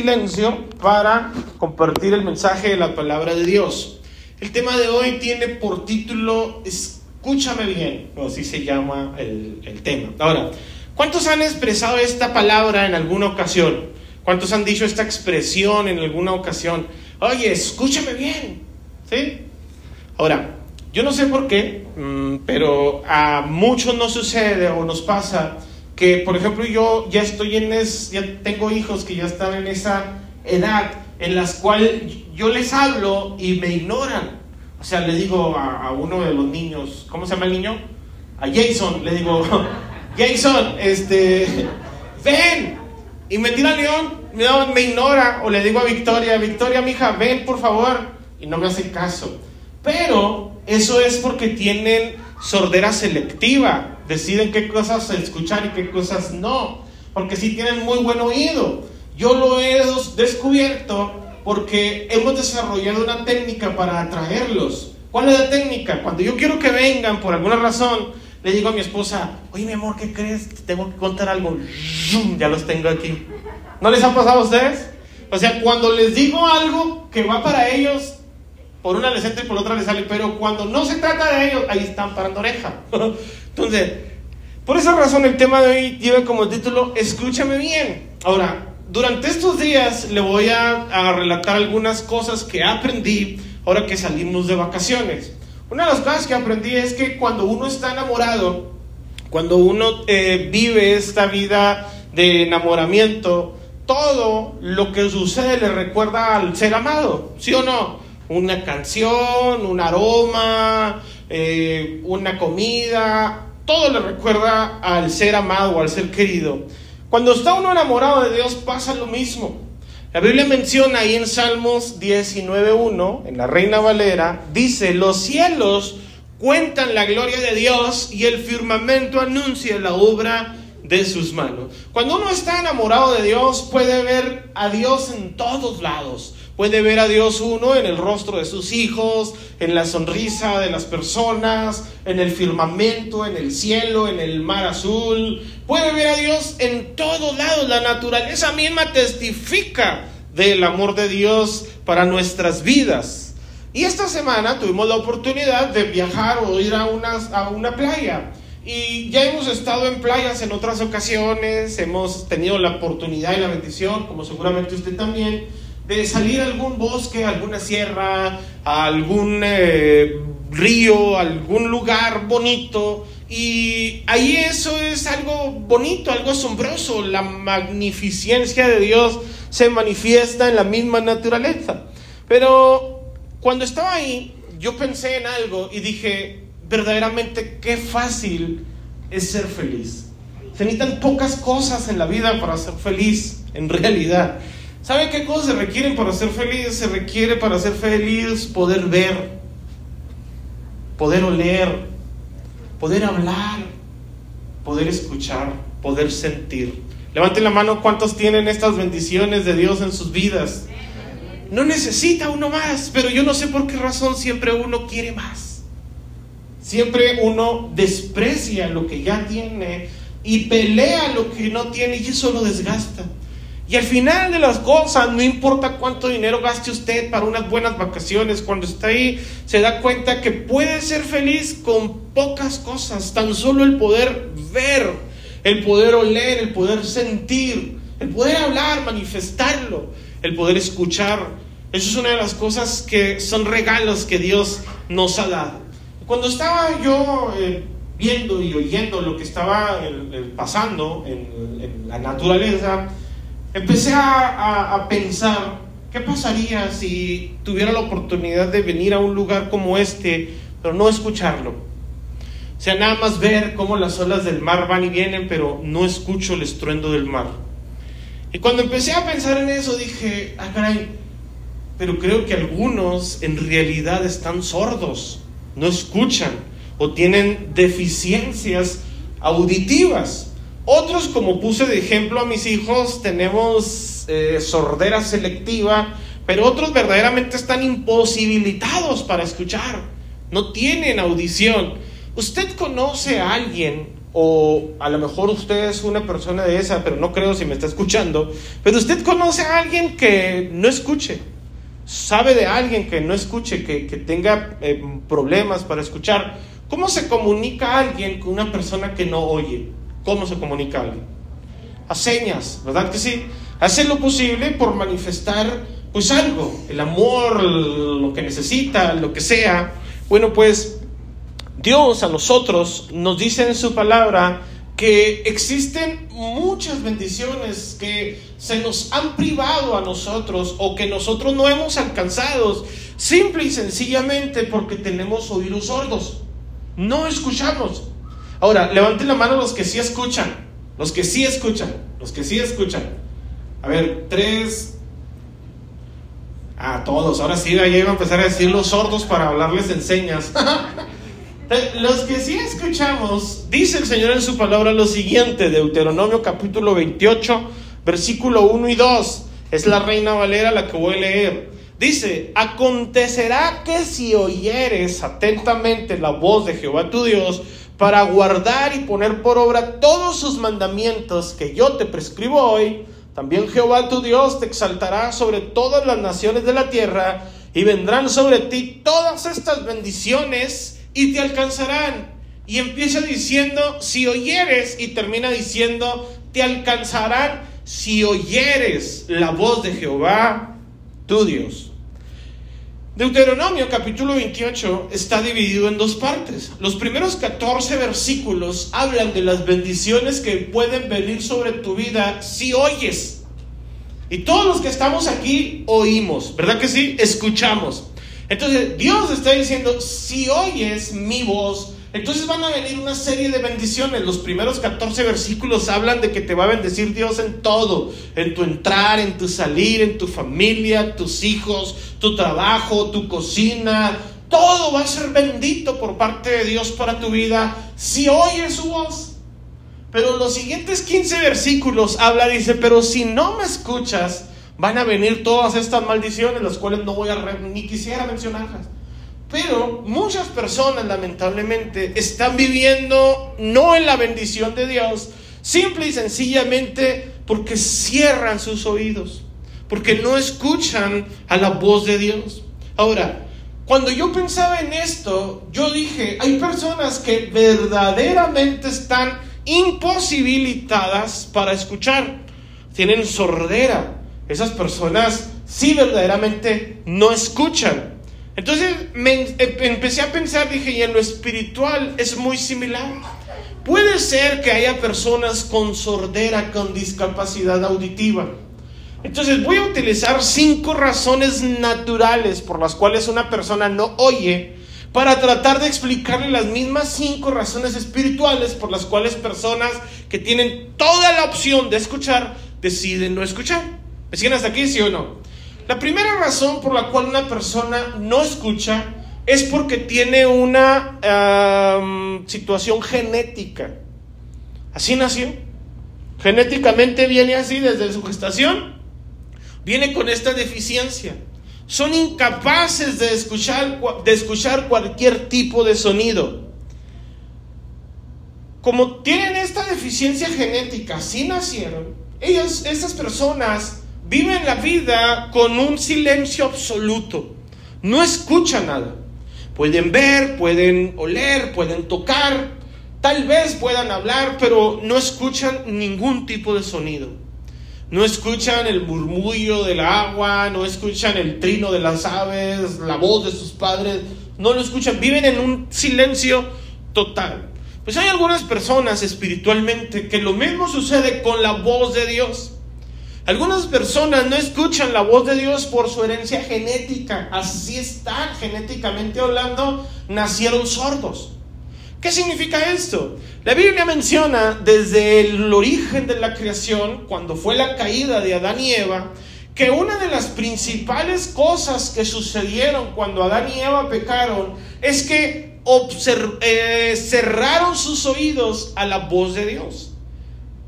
silencio para compartir el mensaje de la palabra de Dios. El tema de hoy tiene por título Escúchame bien, o así se llama el, el tema. Ahora, ¿cuántos han expresado esta palabra en alguna ocasión? ¿Cuántos han dicho esta expresión en alguna ocasión? Oye, escúchame bien. ¿Sí? Ahora, yo no sé por qué, mm, pero a muchos nos sucede o nos pasa que, por ejemplo, yo ya estoy en es, ya tengo hijos que ya están en esa edad en las cuales yo les hablo y me ignoran. O sea, le digo a, uno de los niños, ¿cómo se llama el niño? A Jason, le digo, Jason, este, ven. Y me tira león, me ignora. O le digo a Victoria, Victoria, mija, ven por favor. Y no me hace caso. Pero eso es porque tienen sordera selectiva, deciden qué cosas escuchar y qué cosas no, porque si tienen muy buen oído. Yo lo he descubierto porque hemos desarrollado una técnica para atraerlos. ¿Cuál es la técnica? Cuando yo quiero que vengan por alguna razón, le digo a mi esposa, oye mi amor, ¿qué crees? Te tengo que contar algo. Ya los tengo aquí. ¿No les ha pasado a ustedes? O sea, cuando les digo algo que va para ellos, por una les entra y por otra les sale, pero cuando no se trata de ellos, ahí están parando oreja. Entonces, por esa razón el tema de hoy lleva como título Escúchame bien. Ahora, durante estos días le voy a, relatar algunas cosas que aprendí ahora que salimos de vacaciones. Una de las cosas que aprendí es que cuando uno está enamorado, cuando uno eh, vive esta vida de enamoramiento, todo lo que sucede le recuerda al ser amado, ¿sí o no? una canción, un aroma, eh, una comida, todo le recuerda al ser amado o al ser querido. Cuando está uno enamorado de Dios pasa lo mismo. La Biblia menciona ahí en Salmos 19.1, en la Reina Valera, dice, los cielos cuentan la gloria de Dios y el firmamento anuncia la obra de sus manos. Cuando uno está enamorado de Dios puede ver a Dios en todos lados. Puede ver a Dios uno en el rostro de sus hijos, en la sonrisa de las personas, en el firmamento, en el cielo, en el mar azul. Puede ver a Dios en todos lados. La naturaleza misma testifica del amor de Dios para nuestras vidas. Y esta semana tuvimos la oportunidad de viajar o ir a una, a una playa. Y ya hemos estado en playas en otras ocasiones, hemos tenido la oportunidad y la bendición, como seguramente usted también, de salir a algún bosque, a alguna sierra, a algún eh, río, algún lugar bonito. Y ahí eso es algo bonito, algo asombroso. La magnificencia de Dios se manifiesta en la misma naturaleza. Pero cuando estaba ahí, yo pensé en algo y dije, verdaderamente qué fácil es ser feliz. Se necesitan pocas cosas en la vida para ser feliz, en realidad. ¿Saben qué cosas se requieren para ser feliz? Se requiere para ser feliz poder ver, poder oler, poder hablar, poder escuchar, poder sentir. Levanten la mano cuántos tienen estas bendiciones de Dios en sus vidas. No necesita uno más, pero yo no sé por qué razón siempre uno quiere más. Siempre uno desprecia lo que ya tiene y pelea lo que no tiene y eso lo desgasta. Y al final de las cosas, no importa cuánto dinero gaste usted para unas buenas vacaciones, cuando está ahí se da cuenta que puede ser feliz con pocas cosas, tan solo el poder ver, el poder oler, el poder sentir, el poder hablar, manifestarlo, el poder escuchar. Eso es una de las cosas que son regalos que Dios nos ha dado. Cuando estaba yo eh, viendo y oyendo lo que estaba pasando en la naturaleza, empecé a, pensar, ¿qué pasaría si tuviera la oportunidad de venir a un lugar como este, pero no escucharlo? O sea, nada más ver cómo las olas del mar van y vienen, pero no escucho el estruendo del mar. Y cuando empecé a pensar en eso, dije, ah, caray, pero creo que algunos en realidad están sordos, no escuchan o tienen deficiencias auditivas. Otros, como puse de ejemplo a mis hijos, tenemos eh, sordera selectiva, pero otros verdaderamente están imposibilitados para escuchar, no tienen audición. ¿Usted conoce a alguien o a lo mejor usted es una persona de esa, pero no creo si me está escuchando, pero usted conoce a alguien que no escuche, sabe de alguien que no escuche, que, tenga eh, problemas para escuchar. ¿Cómo se comunica alguien con una persona que no oye? ¿Cómo se comunica alguien? A señas, ¿verdad que sí? Hace lo posible por manifestar pues algo, el amor, lo que necesita, lo que sea. Bueno, pues Dios a nosotros nos dice en su palabra que existen muchas bendiciones que se nos han privado a nosotros o que nosotros no hemos alcanzado simple y sencillamente porque tenemos oídos sordos. No escuchamos. Ahora, levanten la mano los que sí escuchan, los que sí escuchan, los que sí escuchan. A ver, tres. A todos, ahora sí, ya iba a empezar a decir los sordos para hablarles en señas. Los que sí escuchamos, dice el Señor en su palabra lo siguiente, Deuteronomio capítulo 28, versículo 1 y 2. Es la reina Valera la que voy a leer. Dice, acontecerá que si oyeres atentamente la voz de Jehová tu Dios, para guardar y poner por obra todos sus mandamientos que yo te prescribo hoy, también Jehová tu Dios te exaltará sobre todas las naciones de la tierra, y vendrán sobre ti todas estas bendiciones y te alcanzarán. Y empieza diciendo, si oyeres, y termina diciendo, te alcanzarán si oyeres la voz de Jehová, tu Dios. Deuteronomio capítulo 28 está dividido en dos partes. Los primeros 14 versículos hablan de las bendiciones que pueden venir sobre tu vida si oyes. Y todos los que estamos aquí oímos, ¿verdad que sí? Escuchamos. Entonces Dios está diciendo, si oyes mi voz, entonces van a venir una serie de bendiciones. Los primeros 14 versículos hablan de que te va a bendecir Dios en todo, en tu entrar, en tu salir, en tu familia, tus hijos, tu trabajo, tu cocina. Todo va a ser bendito por parte de Dios para tu vida si oyes su voz. Pero los siguientes 15 versículos habla, dice, pero si no me escuchas, van a venir todas estas maldiciones, las cuales no voy a ni quisiera mencionarlas. Pero muchas personas lamentablemente están viviendo no en la bendición de Dios, simple y sencillamente porque cierran sus oídos, porque no escuchan a la voz de Dios. Ahora, cuando yo pensaba en esto, yo dije, hay personas que verdaderamente están imposibilitadas para escuchar, tienen sordera, esas personas sí verdaderamente no escuchan. Entonces me em, empecé a pensar, dije, y en lo espiritual es muy similar. Puede ser que haya personas con sordera, con discapacidad auditiva. Entonces voy a utilizar cinco razones naturales por las cuales una persona no oye para tratar de explicarle las mismas cinco razones espirituales por las cuales personas que tienen toda la opción de escuchar deciden no escuchar. ¿Me siguen hasta aquí, sí o no? La primera razón por la cual una persona no escucha es porque tiene una situación genética. Así nació. Genéticamente viene así desde su gestación. Viene con esta deficiencia. Son incapaces de escuchar, de escuchar cualquier tipo de sonido. Como tienen esta deficiencia genética, así nacieron, ellos, estas personas viven la vida con un silencio absoluto. No escuchan nada. Pueden ver, pueden oler, pueden tocar, tal vez puedan hablar, pero no escuchan ningún tipo de sonido. No escuchan el murmullo del agua, no escuchan el trino de las aves, la voz de sus padres, no lo escuchan, viven en un silencio total. Pues hay algunas personas espiritualmente que lo mismo sucede con la voz de Dios. Algunas personas no escuchan la voz de Dios por su herencia genética. Así están, genéticamente hablando, nacieron sordos. ¿Qué significa esto? La Biblia menciona desde el origen de la creación, cuando fue la caída de Adán y Eva, que una de las principales cosas que sucedieron cuando Adán y Eva pecaron es que eh, cerraron sus oídos a la voz de Dios.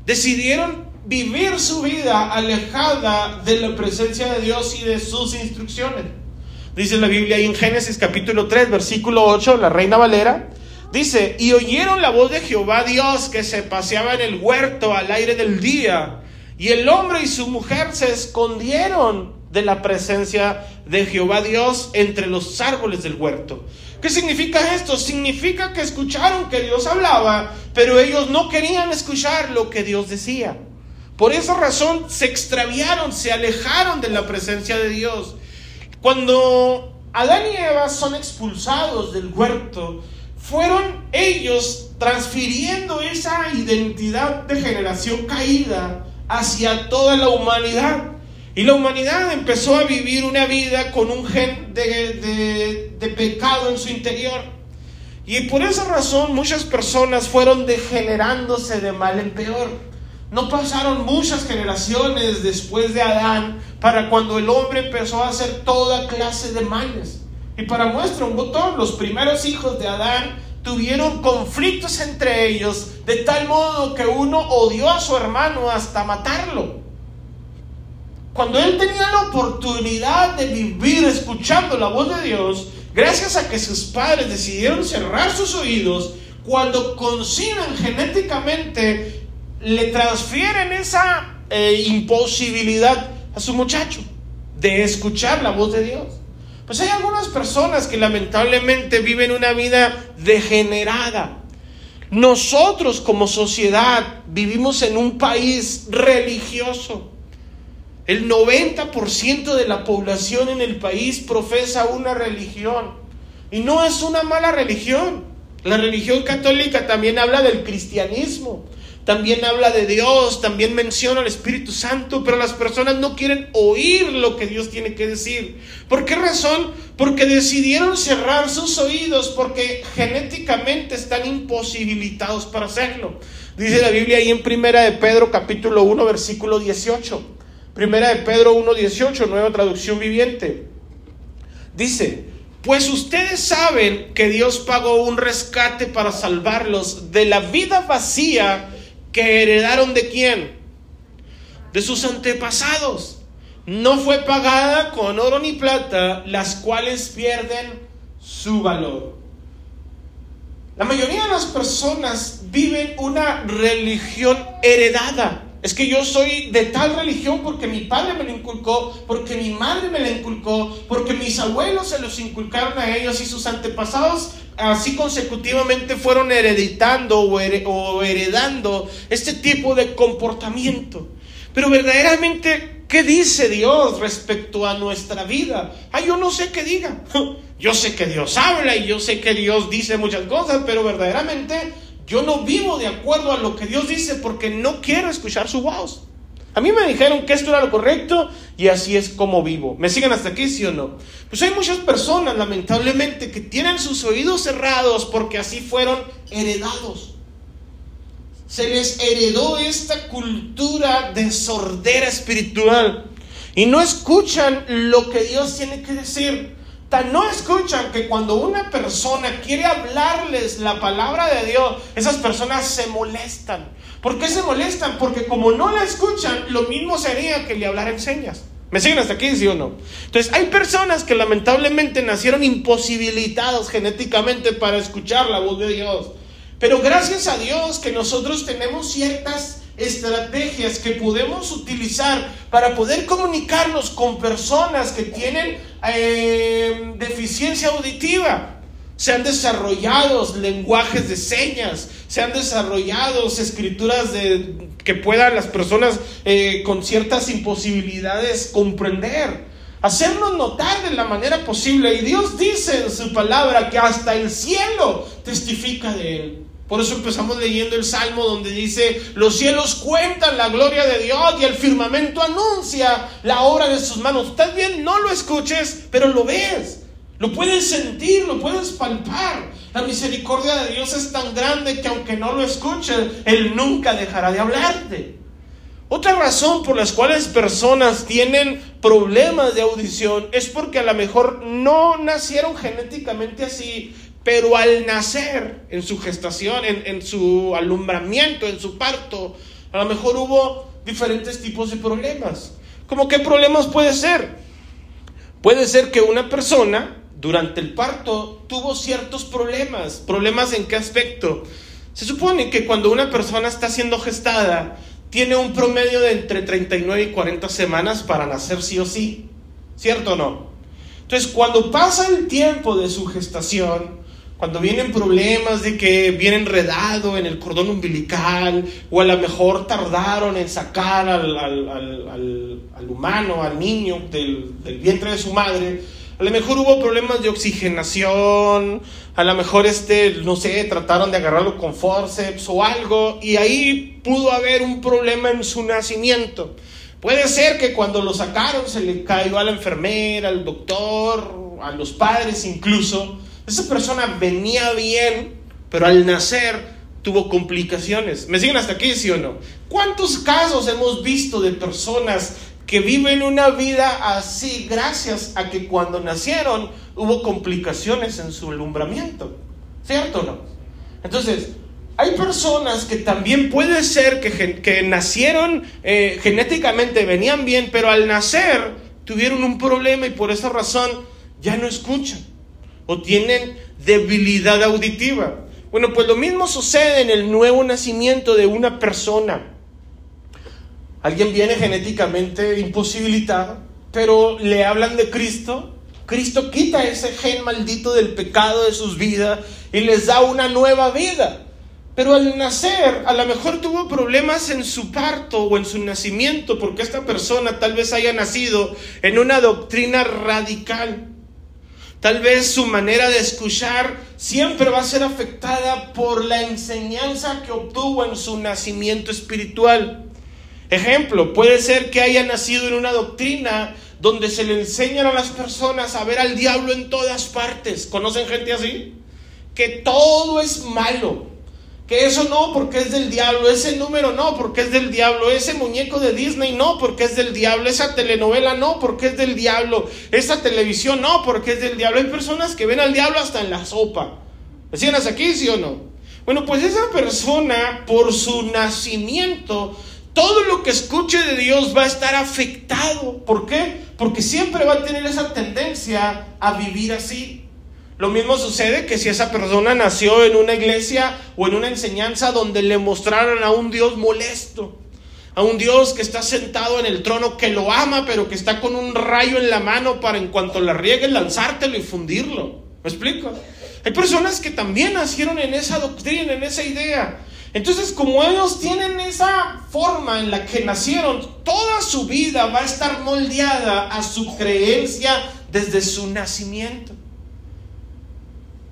Decidieron vivir su vida alejada de la presencia de Dios y de sus instrucciones. Dice la Biblia ahí en Génesis capítulo 3, versículo 8, la Reina Valera, Dice, y oyeron la voz de Jehová Dios que se paseaba en el huerto al aire del día. Y el hombre y su mujer se escondieron de la presencia de Jehová Dios entre los árboles del huerto. ¿Qué significa esto? Significa que escucharon que Dios hablaba, pero ellos no querían escuchar lo que Dios decía. Por esa razón se extraviaron, se alejaron de la presencia de Dios. Cuando Adán y Eva son expulsados del huerto, fueron ellos transfiriendo esa identidad de generación caída hacia toda la humanidad. Y la humanidad empezó a vivir una vida con un gen de, pecado en su interior. Y por esa razón muchas personas fueron degenerándose de mal en peor. No pasaron muchas generaciones después de Adán para cuando el hombre empezó a hacer toda clase de males. Y para muestra un botón, los primeros hijos de Adán tuvieron conflictos entre ellos de tal modo que uno odió a su hermano hasta matarlo. Cuando él tenía la oportunidad de vivir escuchando la voz de Dios, gracias a que sus padres decidieron cerrar sus oídos, cuando conciben genéticamente, le transfieren esa eh, imposibilidad a su muchacho de escuchar la voz de Dios. Pues hay algunas personas que lamentablemente viven una vida degenerada. Nosotros como sociedad vivimos en un país religioso. El 90% de la población en el país profesa una religión. Y no es una mala religión. La religión católica también habla del cristianismo. También habla de Dios, también menciona al Espíritu Santo, pero las personas no quieren oír lo que Dios tiene que decir. ¿Por qué razón? Porque decidieron cerrar sus oídos porque genéticamente están imposibilitados para hacerlo. Dice la Biblia ahí en Primera de Pedro capítulo 1 versículo 18. Primera de Pedro 1.18, nueva traducción viviente. Dice, pues ustedes saben que Dios pagó un rescate para salvarlos de la vida vacía que heredaron de quién? De sus antepasados. No fue pagada con oro ni plata, las cuales pierden su valor. La mayoría de las personas viven una religión heredada. Es que yo soy de tal religión porque mi padre me lo inculcó, porque mi madre me la inculcó, porque mis abuelos se los inculcaron a ellos y sus antepasados así consecutivamente fueron hereditando o, heredando este tipo de comportamiento. Pero verdaderamente, ¿qué dice Dios respecto a nuestra vida? Ah, yo no sé qué diga. Yo sé que Dios habla y yo sé que Dios dice muchas cosas, pero verdaderamente yo no vivo de acuerdo a lo que Dios dice porque no quiero escuchar su voz. A mí me dijeron que esto era lo correcto y así es como vivo. ¿Me siguen hasta aquí, sí o no? Pues hay muchas personas, lamentablemente, que tienen sus oídos cerrados porque así fueron heredados. Se les heredó esta cultura de sordera espiritual y no escuchan lo que Dios tiene que decir no escuchan que cuando una persona quiere hablarles la palabra de Dios, esas personas se molestan. ¿Por qué se molestan? Porque como no la escuchan, lo mismo sería que le hablar señas. ¿Me siguen hasta aquí, sí o no? Entonces, hay personas que lamentablemente nacieron imposibilitados genéticamente para escuchar la voz de Dios. Pero gracias a Dios que nosotros tenemos ciertas estrategias que podemos utilizar para poder comunicarnos con personas que tienen eh, deficiencia auditiva. Se han desarrollado lenguajes de señas, se han desarrollado escrituras de, que puedan las personas eh, con ciertas imposibilidades comprender hacernos notar de la manera posible. Y Dios dice en su palabra que hasta el cielo testifica de Él. Por eso empezamos leyendo el Salmo donde dice, los cielos cuentan la gloria de Dios y el firmamento anuncia la obra de sus manos. Estás bien, no lo escuches, pero lo ves. Lo puedes sentir, lo puedes palpar. La misericordia de Dios es tan grande que aunque no lo escuches, Él nunca dejará de hablarte. Otra razón por las cuales personas tienen problemas de audición es porque a lo mejor no nacieron genéticamente así, pero al nacer, en su gestación, en, su alumbramiento, en su parto, a lo mejor hubo diferentes tipos de problemas. ¿Cómo qué problemas puede ser? Puede ser que una persona durante el parto tuvo ciertos problemas. ¿Problemas en qué aspecto? Se supone que cuando una persona está siendo gestada, tiene un promedio de entre 39 y 40 semanas para nacer sí o sí. ¿Cierto o no? Entonces, cuando pasa el tiempo de su gestación, cuando vienen problemas de que viene enredado en el cordón umbilical, o a lo mejor tardaron en sacar al, al, humano, al niño del, del vientre de su madre, a lo mejor hubo problemas de oxigenación, a lo mejor este, no sé, trataron de agarrarlo con forceps o algo, y ahí pudo haber un problema en su nacimiento. Puede ser que cuando lo sacaron se le cayó a la enfermera, al doctor, a los padres incluso. Esa persona venía bien, pero al nacer tuvo complicaciones. ¿Me siguen hasta aquí, sí o no? ¿Cuántos casos hemos visto de personas que viven una vida así gracias a que cuando nacieron hubo complicaciones en su alumbramiento. ¿Cierto o no? Entonces, hay personas que también puede ser que, que nacieron eh, genéticamente, venían bien, pero al nacer tuvieron un problema y por esa razón ya no escuchan o tienen debilidad auditiva. Bueno, pues lo mismo sucede en el nuevo nacimiento de una persona. Alguien viene genéticamente imposibilitado, pero le hablan de Cristo. Cristo quita ese gen maldito del pecado de sus vidas y les da una nueva vida. Pero al nacer, a lo mejor tuvo problemas en su parto o en su nacimiento, porque esta persona tal vez haya nacido en una doctrina radical. Tal vez su manera de escuchar siempre va a ser afectada por la enseñanza que obtuvo en su nacimiento espiritual. Ejemplo, puede ser que haya nacido en una doctrina donde se le enseñan a las personas a ver al diablo en todas partes. ¿Conocen gente así? Que todo es malo. Que eso no porque es del diablo, ese número no porque es del diablo, ese muñeco de Disney no porque es del diablo, esa telenovela no porque es del diablo, esa televisión no porque es del diablo. Hay personas que ven al diablo hasta en la sopa. ¿Me aquí, sí o no? Bueno, pues esa persona por su nacimiento todo lo que escuche de Dios va a estar afectado. ¿Por qué? Porque siempre va a tener esa tendencia a vivir así. Lo mismo sucede que si esa persona nació en una iglesia o en una enseñanza donde le mostraron a un Dios molesto, a un Dios que está sentado en el trono, que lo ama, pero que está con un rayo en la mano para en cuanto la riegue lanzártelo y fundirlo. ¿Me explico? Hay personas que también nacieron en esa doctrina, en esa idea. Entonces, como ellos tienen esa forma en la que nacieron, toda su vida va a estar moldeada a su creencia desde su nacimiento.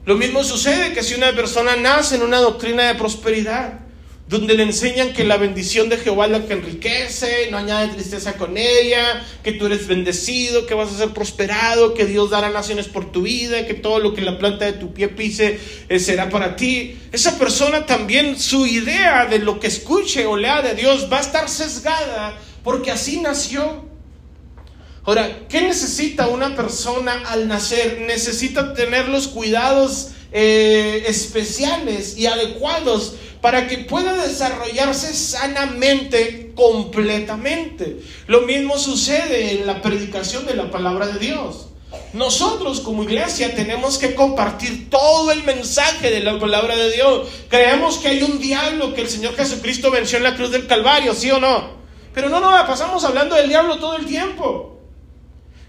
Lo mismo sucede que si una persona nace en una doctrina de prosperidad, donde le enseñan que la bendición de Jehová es la que enriquece, no añade tristeza con ella, que tú eres bendecido, que vas a ser prosperado, que Dios dará naciones por tu vida, que todo lo que la planta de tu pie pise eh, será para ti. Esa persona también, su idea de lo que escuche o lea de Dios va a estar sesgada porque así nació. Ahora, ¿qué necesita una persona al nacer? Necesita tener los cuidados eh, especiales y adecuados para que pueda desarrollarse sanamente, completamente. Lo mismo sucede en la predicación de la palabra de Dios. Nosotros como iglesia tenemos que compartir todo el mensaje de la palabra de Dios. Creemos que hay un diablo que el Señor Jesucristo venció en la cruz del Calvario, ¿sí o no? Pero no nos pasamos hablando del diablo todo el tiempo.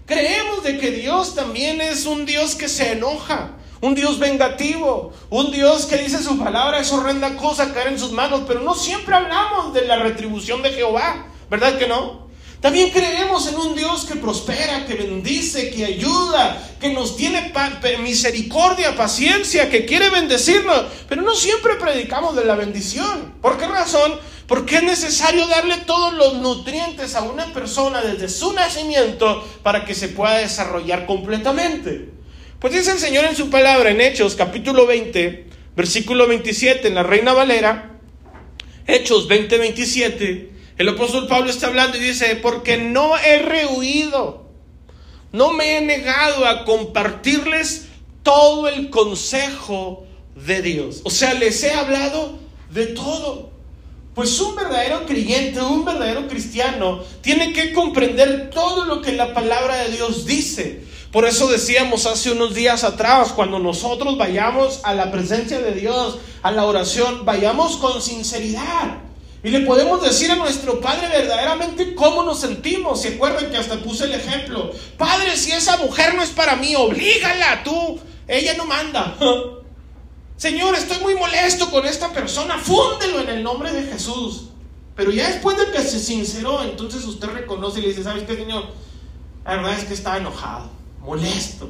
Creemos de que Dios también es un Dios que se enoja, un Dios vengativo, un Dios que dice su palabra es horrenda cosa caer en sus manos, pero no siempre hablamos de la retribución de Jehová, ¿verdad que no? También creemos en un Dios que prospera, que bendice, que ayuda, que nos tiene misericordia, paciencia, que quiere bendecirnos, pero no siempre predicamos de la bendición. ¿Por qué razón? Porque es necesario darle todos los nutrientes a una persona desde su nacimiento para que se pueda desarrollar completamente. Pues dice el Señor en su palabra en Hechos capítulo 20, versículo 27 en la Reina Valera, Hechos 20, 27, el apóstol Pablo está hablando y dice, porque no he rehuido, no me he negado a compartirles todo el consejo de Dios. O sea, les he hablado de todo. Pues un verdadero creyente, un verdadero cristiano, tiene que comprender todo lo que la palabra de Dios dice. Por eso decíamos hace unos días atrás, cuando nosotros vayamos a la presencia de Dios, a la oración, vayamos con sinceridad. Y le podemos decir a nuestro Padre verdaderamente cómo nos sentimos. ¿Se acuerdan que hasta puse el ejemplo? Padre, si esa mujer no es para mí, oblígala tú. Ella no manda. Señor, estoy muy molesto con esta persona. Fúndelo en el nombre de Jesús. Pero ya después de que se sinceró, entonces usted reconoce y le dice, ¿sabes qué, Señor? La verdad es que estaba enojado, molesto.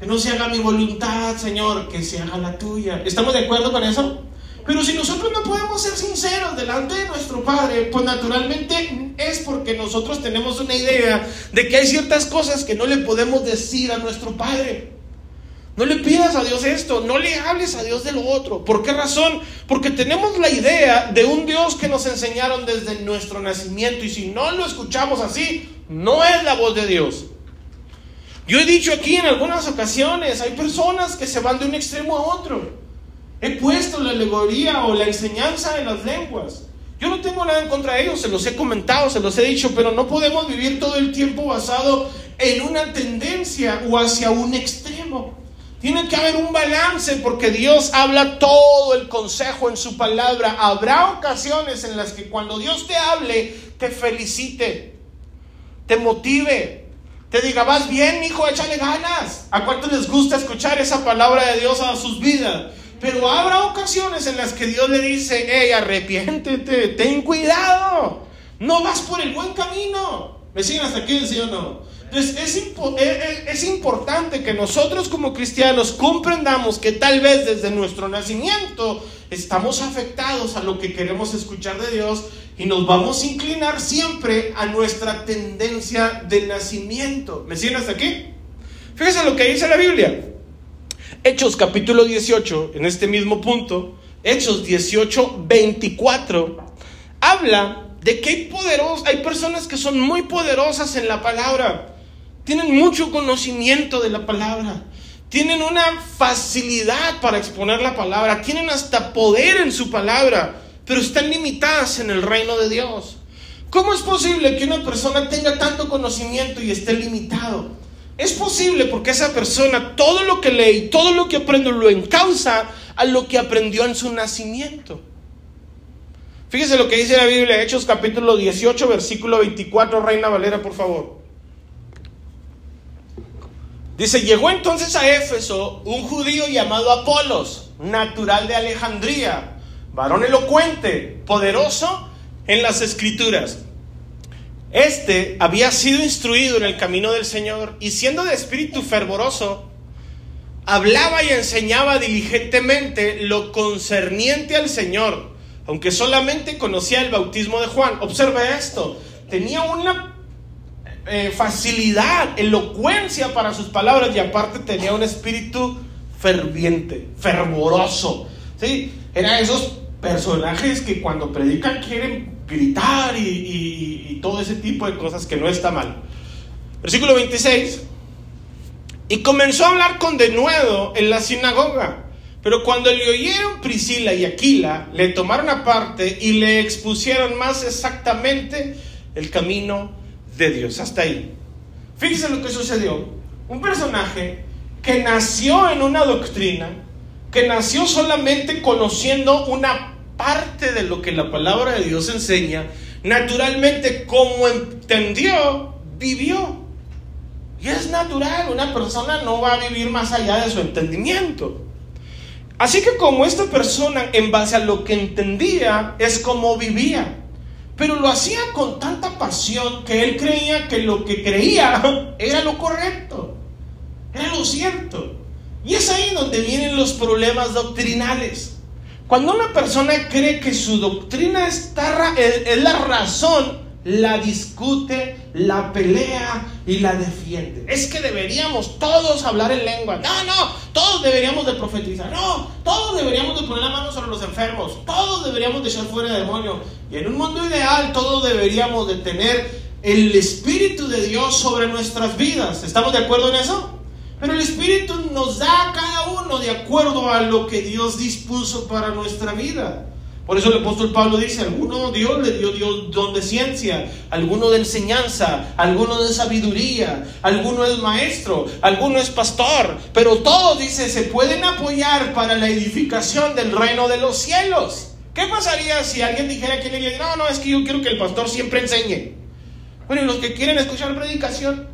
Que no se haga mi voluntad, Señor, que se haga la tuya. ¿Estamos de acuerdo con eso? Pero si nosotros no podemos ser sinceros delante de nuestro Padre, pues naturalmente es porque nosotros tenemos una idea de que hay ciertas cosas que no le podemos decir a nuestro Padre. No le pidas a Dios esto, no le hables a Dios de lo otro. ¿Por qué razón? Porque tenemos la idea de un Dios que nos enseñaron desde nuestro nacimiento y si no lo escuchamos así, no es la voz de Dios. Yo he dicho aquí en algunas ocasiones, hay personas que se van de un extremo a otro. He puesto la alegoría o la enseñanza en las lenguas. Yo no tengo nada en contra de ellos, se los he comentado, se los he dicho, pero no podemos vivir todo el tiempo basado en una tendencia o hacia un extremo. Tiene que haber un balance porque Dios habla todo el consejo en su palabra. Habrá ocasiones en las que cuando Dios te hable, te felicite, te motive, te diga, vas bien, hijo, échale ganas. ¿A cuántos les gusta escuchar esa palabra de Dios a sus vidas? Pero habrá ocasiones en las que Dios le dice, hey, arrepiéntete, ten cuidado, no vas por el buen camino. ¿Me siguen hasta aquí, sí o no? Entonces es, es, importante que nosotros como cristianos comprendamos que tal vez desde nuestro nacimiento estamos afectados a lo que queremos escuchar de Dios y nos vamos a inclinar siempre a nuestra tendencia de nacimiento. ¿Me siguen hasta aquí? Fíjense lo que dice la Biblia. Hechos capítulo 18, en este mismo punto, Hechos 18, 24, habla de que hay poderos, hay personas que son muy poderosas en la palabra, tienen mucho conocimiento de la palabra, tienen una facilidad para exponer la palabra, tienen hasta poder en su palabra, pero están limitadas en el reino de Dios. ¿Cómo es posible que una persona tenga tanto conocimiento y esté limitado? Es posible porque esa persona todo lo que lee y todo lo que aprende lo encausa a lo que aprendió en su nacimiento. Fíjese lo que dice la Biblia, Hechos capítulo 18, versículo 24, Reina Valera, por favor. Dice, llegó entonces a Éfeso un judío llamado Apolos, natural de Alejandría, varón elocuente, poderoso en las escrituras este había sido instruido en el camino del Señor y siendo de espíritu fervoroso, hablaba y enseñaba diligentemente lo concerniente al Señor, aunque solamente conocía el bautismo de Juan. Observe esto, tenía una eh, facilidad, elocuencia para sus palabras y aparte tenía un espíritu ferviente, fervoroso. ¿sí? Era esos personajes que cuando predican quieren gritar y, todo ese tipo de cosas que no está mal. Versículo 26. Y comenzó a hablar con denuedo en la sinagoga. Pero cuando le oyeron Priscila y Aquila, le tomaron aparte y le expusieron más exactamente el camino de Dios. Hasta ahí. Fíjense lo que sucedió. Un personaje que nació en una doctrina, que nació solamente conociendo una parte de lo que la palabra de Dios enseña, naturalmente como entendió, vivió. Y es natural, una persona no va a vivir más allá de su entendimiento. Así que como esta persona, en base a lo que entendía, es como vivía. Pero lo hacía con tanta pasión que él creía que lo que creía era lo correcto, era lo cierto. Y es ahí donde vienen los problemas doctrinales. Cuando una persona cree que su doctrina está, es la razón, la discute, la pelea y la defiende. Es que deberíamos todos hablar en lengua. No, no, todos deberíamos de profetizar. No, todos deberíamos de poner la mano sobre los enfermos. Todos deberíamos de echar fuera de demonio. Y en un mundo ideal todos deberíamos de tener el Espíritu de Dios sobre nuestras vidas. ¿Estamos de acuerdo en eso? Pero el Espíritu nos da a cada uno de acuerdo a lo que Dios dispuso para nuestra vida. Por eso el apóstol Pablo dice, alguno Dios le dio Dios don de ciencia, alguno de enseñanza, alguno de sabiduría, alguno es maestro, alguno es pastor, pero todos, dice, se pueden apoyar para la edificación del reino de los cielos. ¿Qué pasaría si alguien dijera aquí en la iglesia, no, no, es que yo quiero que el pastor siempre enseñe? Bueno, y los que quieren escuchar predicación,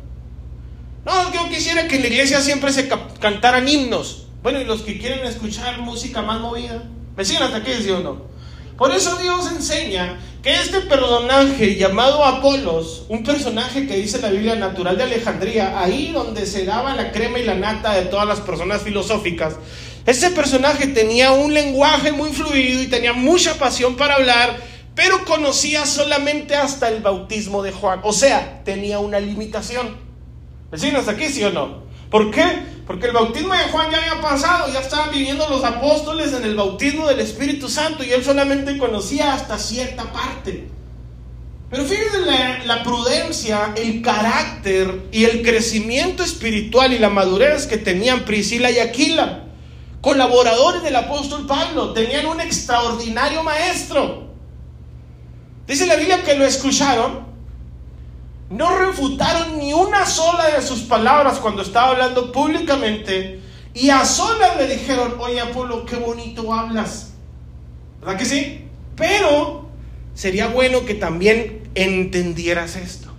no, yo quisiera que en la iglesia siempre se cantaran himnos. Bueno, y los que quieren escuchar música más movida, ¿me siguen hasta aquí, sí no? Por eso Dios enseña que este personaje llamado Apolos, un personaje que dice la Biblia natural de Alejandría, ahí donde se daba la crema y la nata de todas las personas filosóficas, ese personaje tenía un lenguaje muy fluido y tenía mucha pasión para hablar, pero conocía solamente hasta el bautismo de Juan. O sea, tenía una limitación. ¿Vecinos aquí, sí o no? ¿Por qué? Porque el bautismo de Juan ya había pasado, ya estaban viviendo los apóstoles en el bautismo del Espíritu Santo y él solamente conocía hasta cierta parte. Pero fíjense la, la, prudencia, el carácter y el crecimiento espiritual y la madurez que tenían Priscila y Aquila, colaboradores del apóstol Pablo, tenían un extraordinario maestro. Dice la Biblia que lo escucharon no refutaron ni una sola de sus palabras cuando estaba hablando públicamente y a solas le dijeron, oye Apolo, qué bonito hablas. ¿Verdad que sí? Pero sería bueno que también entendieras esto.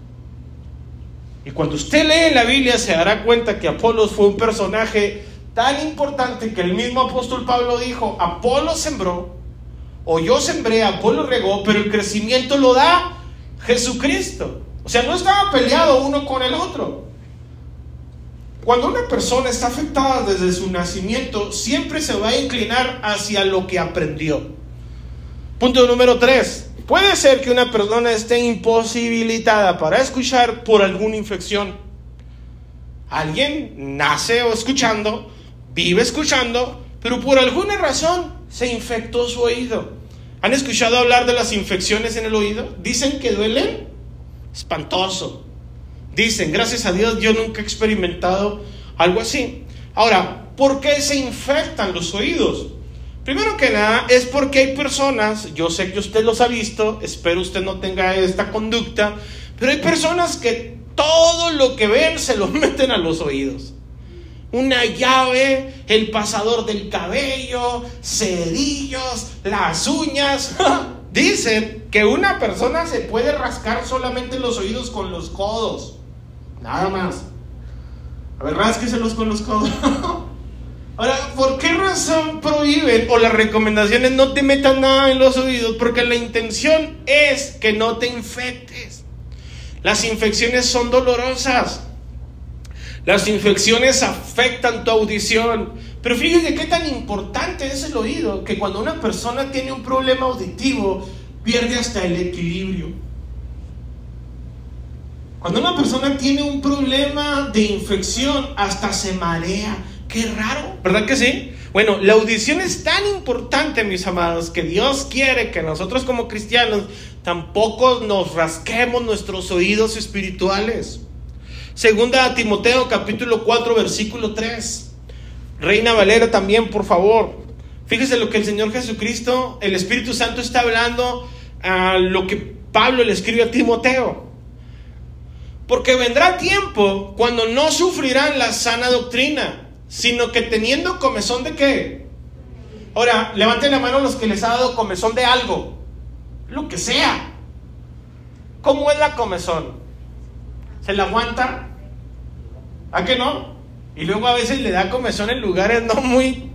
Y cuando usted lee la Biblia se dará cuenta que Apolo fue un personaje tan importante que el mismo apóstol Pablo dijo, Apolo sembró, o yo sembré, Apolo regó, pero el crecimiento lo da Jesucristo. O sea, no estaba peleado uno con el otro. Cuando una persona está afectada desde su nacimiento, siempre se va a inclinar hacia lo que aprendió. Punto número tres. Puede ser que una persona esté imposibilitada para escuchar por alguna infección. Alguien nace o escuchando, vive escuchando, pero por alguna razón se infectó su oído. ¿Han escuchado hablar de las infecciones en el oído? Dicen que duelen espantoso. Dicen, gracias a Dios yo nunca he experimentado algo así. Ahora, ¿por qué se infectan los oídos? Primero que nada es porque hay personas, yo sé que usted los ha visto, espero usted no tenga esta conducta, pero hay personas que todo lo que ven se lo meten a los oídos. Una llave, el pasador del cabello, cerillos, las uñas. Dicen que una persona se puede rascar solamente los oídos con los codos. Nada más. A ver, rásqueselos con los codos. Ahora, ¿por qué razón prohíben o las recomendaciones no te metan nada en los oídos? Porque la intención es que no te infectes. Las infecciones son dolorosas. Las infecciones afectan tu audición. Pero fíjate qué tan importante es el oído, que cuando una persona tiene un problema auditivo, pierde hasta el equilibrio. Cuando una persona tiene un problema de infección, hasta se marea. Qué raro, ¿verdad que sí? Bueno, la audición es tan importante, mis amados, que Dios quiere que nosotros como cristianos tampoco nos rasquemos nuestros oídos espirituales. Segunda Timoteo capítulo 4 versículo 3. Reina Valera también, por favor. Fíjese lo que el Señor Jesucristo, el Espíritu Santo está hablando a lo que Pablo le escribe a Timoteo. Porque vendrá tiempo cuando no sufrirán la sana doctrina, sino que teniendo comezón de qué. Ahora, levanten la mano los que les ha dado comezón de algo, lo que sea. ¿Cómo es la comezón? ¿Se la aguanta? ¿A qué no? Y luego a veces le da comezón en lugares no muy,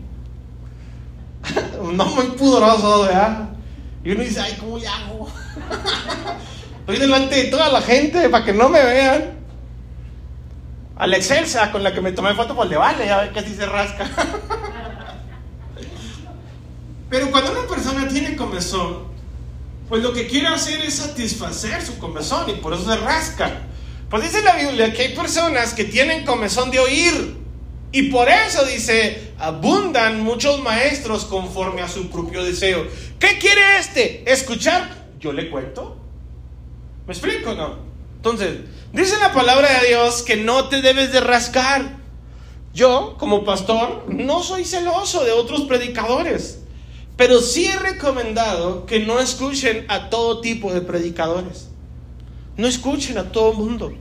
no muy pudorosos, ¿verdad? Y uno dice, ay, ¿cómo le hago? Estoy delante de toda la gente para que no me vean. A la con la que me tomé foto, pues le vale, ya ver así se rasca. Pero cuando una persona tiene comezón, pues lo que quiere hacer es satisfacer su comezón y por eso se rasca. Pues dice la Biblia que hay personas que tienen comezón de oír. Y por eso dice, abundan muchos maestros conforme a su propio deseo. ¿Qué quiere este? ¿Escuchar? Yo le cuento. ¿Me explico no? Entonces, dice la palabra de Dios que no te debes de rascar. Yo, como pastor, no soy celoso de otros predicadores. Pero sí he recomendado que no escuchen a todo tipo de predicadores. No escuchen a todo mundo.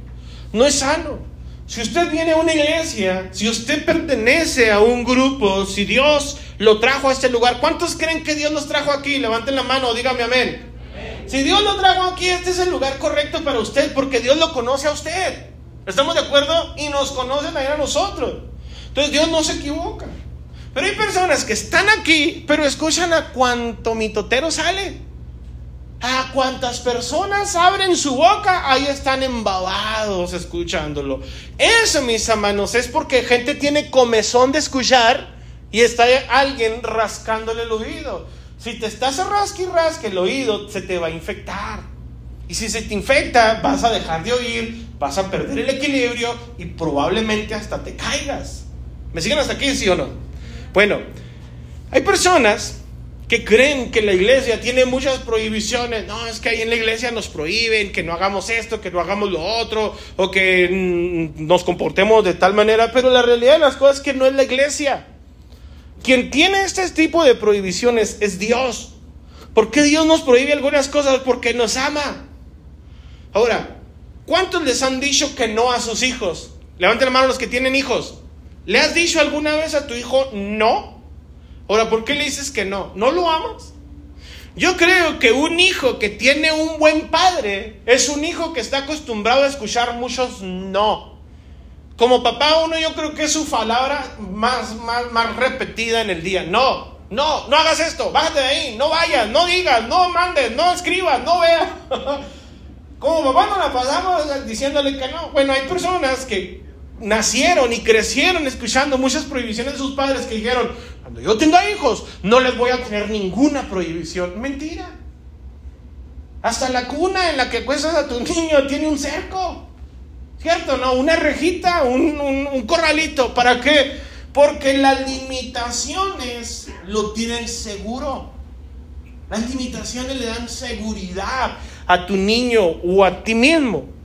No es sano. Si usted viene a una iglesia, si usted pertenece a un grupo, si Dios lo trajo a este lugar, ¿cuántos creen que Dios nos trajo aquí? Levanten la mano, dígame amén. Si Dios lo trajo aquí, este es el lugar correcto para usted, porque Dios lo conoce a usted. ¿Estamos de acuerdo? Y nos conocen a nosotros. Entonces Dios no se equivoca. Pero hay personas que están aquí, pero escuchan a cuánto mitotero sale. A cuántas personas abren su boca, ahí están embabados escuchándolo. Eso, mis hermanos, es porque gente tiene comezón de escuchar y está alguien rascándole el oído. Si te estás rasque y rasque el oído, se te va a infectar. Y si se te infecta, vas a dejar de oír, vas a perder el equilibrio y probablemente hasta te caigas. ¿Me siguen hasta aquí, sí o no? Bueno, hay personas que creen que la iglesia tiene muchas prohibiciones. No, es que ahí en la iglesia nos prohíben que no hagamos esto, que no hagamos lo otro, o que mm, nos comportemos de tal manera. Pero la realidad de las cosas es que no es la iglesia. Quien tiene este tipo de prohibiciones es Dios. ¿Por qué Dios nos prohíbe algunas cosas? Porque nos ama. Ahora, ¿cuántos les han dicho que no a sus hijos? Levanten la mano los que tienen hijos. ¿Le has dicho alguna vez a tu hijo no? Ahora, ¿por qué le dices que no? ¿No lo amas? Yo creo que un hijo que tiene un buen padre es un hijo que está acostumbrado a escuchar muchos no. Como papá uno yo creo que es su palabra más, más, más repetida en el día. No, no, no hagas esto, bájate de ahí, no vayas, no digas, no mandes, no escribas, no veas. Como papá no la pasamos diciéndole que no. Bueno, hay personas que nacieron y crecieron escuchando muchas prohibiciones de sus padres que dijeron, cuando yo tenga hijos, no les voy a tener ninguna prohibición. Mentira. Hasta la cuna en la que cuestas a tu niño tiene un cerco. ¿Cierto? ¿No? Una rejita, un, un corralito. ¿Para qué? Porque las limitaciones lo tienen seguro. Las limitaciones le dan seguridad a tu niño o a ti mismo.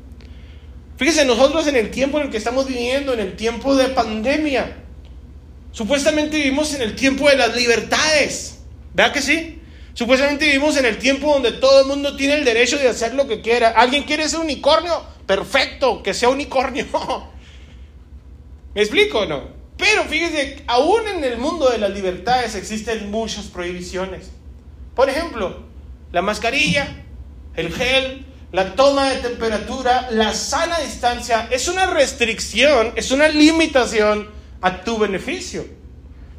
Fíjense, nosotros en el tiempo en el que estamos viviendo, en el tiempo de pandemia, supuestamente vivimos en el tiempo de las libertades. ¿Verdad que sí? Supuestamente vivimos en el tiempo donde todo el mundo tiene el derecho de hacer lo que quiera. ¿Alguien quiere ser unicornio? Perfecto, que sea unicornio. ¿Me explico o no? Pero fíjense, aún en el mundo de las libertades existen muchas prohibiciones. Por ejemplo, la mascarilla, el gel, la toma de temperatura, la sana distancia, es una restricción, es una limitación a tu beneficio.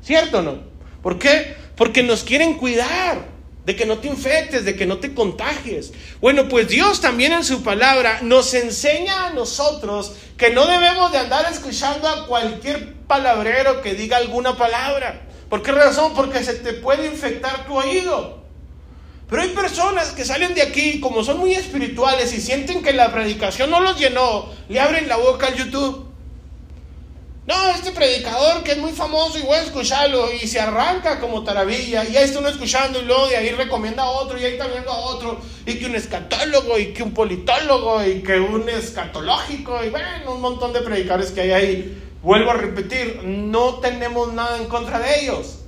¿Cierto o no? ¿Por qué? Porque nos quieren cuidar de que no te infectes, de que no te contagies. Bueno, pues Dios también en su palabra nos enseña a nosotros que no debemos de andar escuchando a cualquier palabrero que diga alguna palabra. ¿Por qué razón? Porque se te puede infectar tu oído. Pero hay personas que salen de aquí, como son muy espirituales y sienten que la predicación no los llenó, le abren la boca al YouTube. No, este predicador que es muy famoso y voy a escucharlo y se arranca como taravilla y ahí está uno escuchando y luego de ahí recomienda a otro y ahí está viendo a otro y que un escatólogo y que un politólogo y que un escatológico y bueno, un montón de predicadores que hay ahí. Vuelvo a repetir, no tenemos nada en contra de ellos.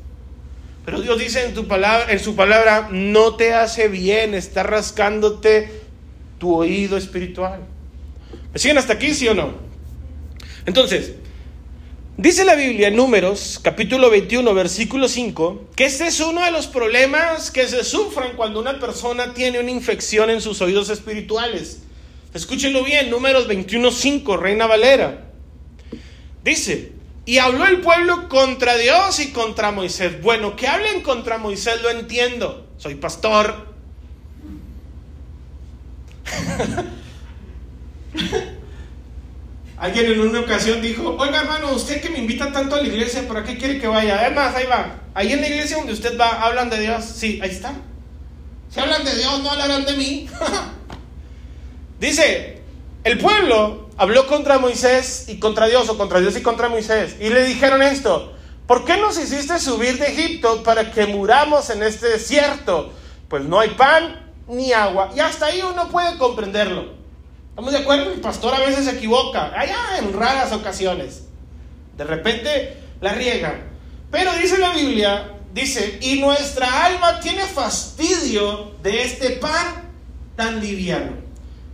Pero Dios dice en, tu palabra, en su palabra, no te hace bien, está rascándote tu oído espiritual. ¿Me siguen hasta aquí, sí o no? Entonces, dice la Biblia en Números, capítulo 21, versículo 5, que este es uno de los problemas que se sufren cuando una persona tiene una infección en sus oídos espirituales. Escúchenlo bien, Números 21, 5, Reina Valera. Dice, y habló el pueblo contra Dios y contra Moisés. Bueno, que hablen contra Moisés lo entiendo. Soy pastor. Alguien en una ocasión dijo, oiga hermano, usted que me invita tanto a la iglesia, ¿para qué quiere que vaya? Además, ahí va. Ahí en la iglesia donde usted va, hablan de Dios. Sí, ahí está. Si hablan de Dios, no hablarán de mí. Dice, el pueblo habló contra Moisés y contra Dios, o contra Dios y contra Moisés, y le dijeron esto, ¿por qué nos hiciste subir de Egipto para que muramos en este desierto? Pues no hay pan ni agua, y hasta ahí uno puede comprenderlo. ¿Estamos de acuerdo? El pastor a veces se equivoca, allá en raras ocasiones. De repente la riega. Pero dice la Biblia dice, y nuestra alma tiene fastidio de este pan tan liviano.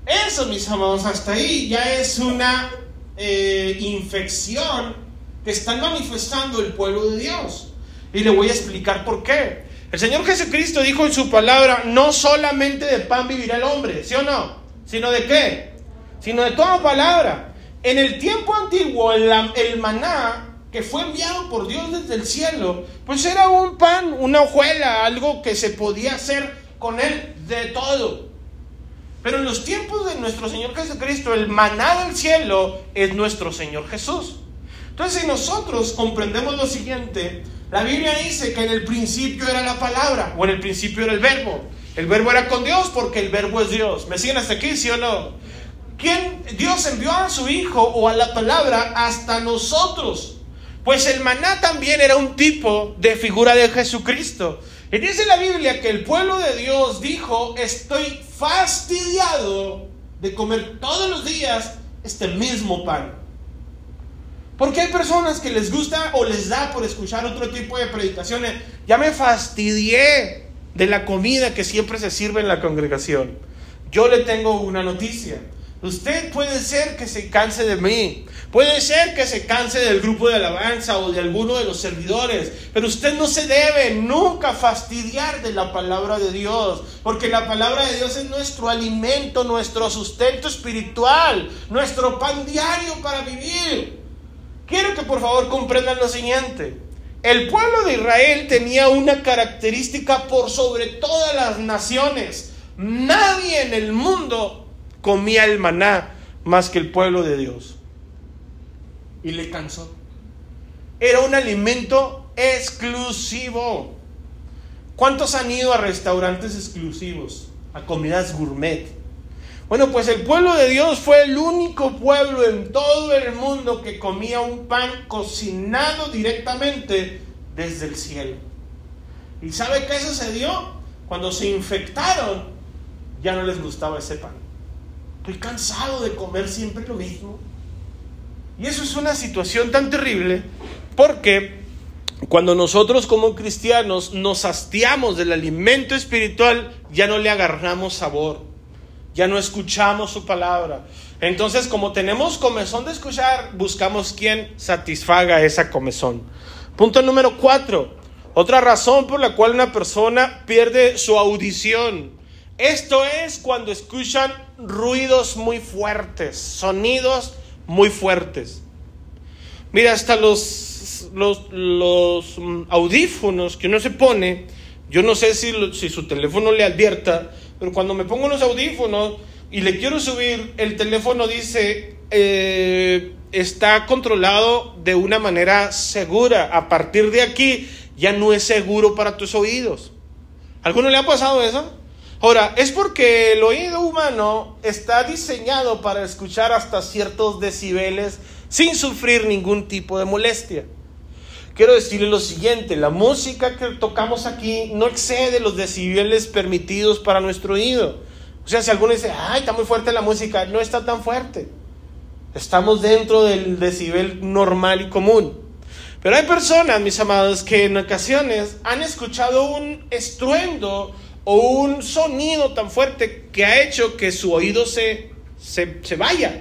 Eso, mis amados, hasta ahí ya es una eh, infección que están manifestando el pueblo de Dios. Y le voy a explicar por qué. El Señor Jesucristo dijo en su palabra, no solamente de pan vivirá el hombre, ¿sí o no? Sino de qué? Sino de toda palabra. En el tiempo antiguo, el, el maná que fue enviado por Dios desde el cielo, pues era un pan, una hojuela, algo que se podía hacer con él de todo. Pero en los tiempos de nuestro Señor Jesucristo, el maná del cielo es nuestro Señor Jesús. Entonces, si nosotros comprendemos lo siguiente, la Biblia dice que en el principio era la palabra, o en el principio era el verbo. El verbo era con Dios porque el verbo es Dios. ¿Me siguen hasta aquí, sí o no? ¿Quién? Dios envió a su Hijo o a la palabra hasta nosotros. Pues el maná también era un tipo de figura de Jesucristo. Y dice la Biblia que el pueblo de Dios dijo, estoy fastidiado de comer todos los días este mismo pan. Porque hay personas que les gusta o les da por escuchar otro tipo de predicaciones. Ya me fastidié de la comida que siempre se sirve en la congregación. Yo le tengo una noticia. Usted puede ser que se canse de mí, puede ser que se canse del grupo de alabanza o de alguno de los servidores, pero usted no se debe nunca fastidiar de la palabra de Dios, porque la palabra de Dios es nuestro alimento, nuestro sustento espiritual, nuestro pan diario para vivir. Quiero que por favor comprendan lo siguiente. El pueblo de Israel tenía una característica por sobre todas las naciones. Nadie en el mundo comía el maná más que el pueblo de Dios. Y le cansó. Era un alimento exclusivo. ¿Cuántos han ido a restaurantes exclusivos? A comidas gourmet. Bueno, pues el pueblo de Dios fue el único pueblo en todo el mundo que comía un pan cocinado directamente desde el cielo. ¿Y sabe qué sucedió? Cuando se infectaron, ya no les gustaba ese pan. Estoy cansado de comer siempre lo mismo. Y eso es una situación tan terrible porque cuando nosotros como cristianos nos hastiamos del alimento espiritual, ya no le agarramos sabor, ya no escuchamos su palabra. Entonces, como tenemos comezón de escuchar, buscamos quien satisfaga esa comezón. Punto número cuatro. Otra razón por la cual una persona pierde su audición esto es cuando escuchan ruidos muy fuertes, sonidos muy fuertes. Mira, hasta los, los, mm, audífonos que uno se pone, yo no sé si, si su teléfono le advierta, pero cuando me pongo los audífonos y le quiero subir, el teléfono dice, eh, está controlado de una manera segura. A partir de aquí ya no es seguro para tus oídos. ¿Alguno le ha pasado eso? Ahora, es porque el oído humano está diseñado para escuchar hasta ciertos decibeles sin sufrir ningún tipo de molestia. Quiero decirle lo siguiente, la música que tocamos aquí no excede los decibeles permitidos para nuestro oído. O sea, si alguno dice, ay, está muy fuerte la música, no está tan fuerte. Estamos dentro del decibel normal y común. Pero hay personas, mis amados, que en ocasiones han escuchado un estruendo o un sonido tan fuerte que ha hecho que su oído se, se, vaya.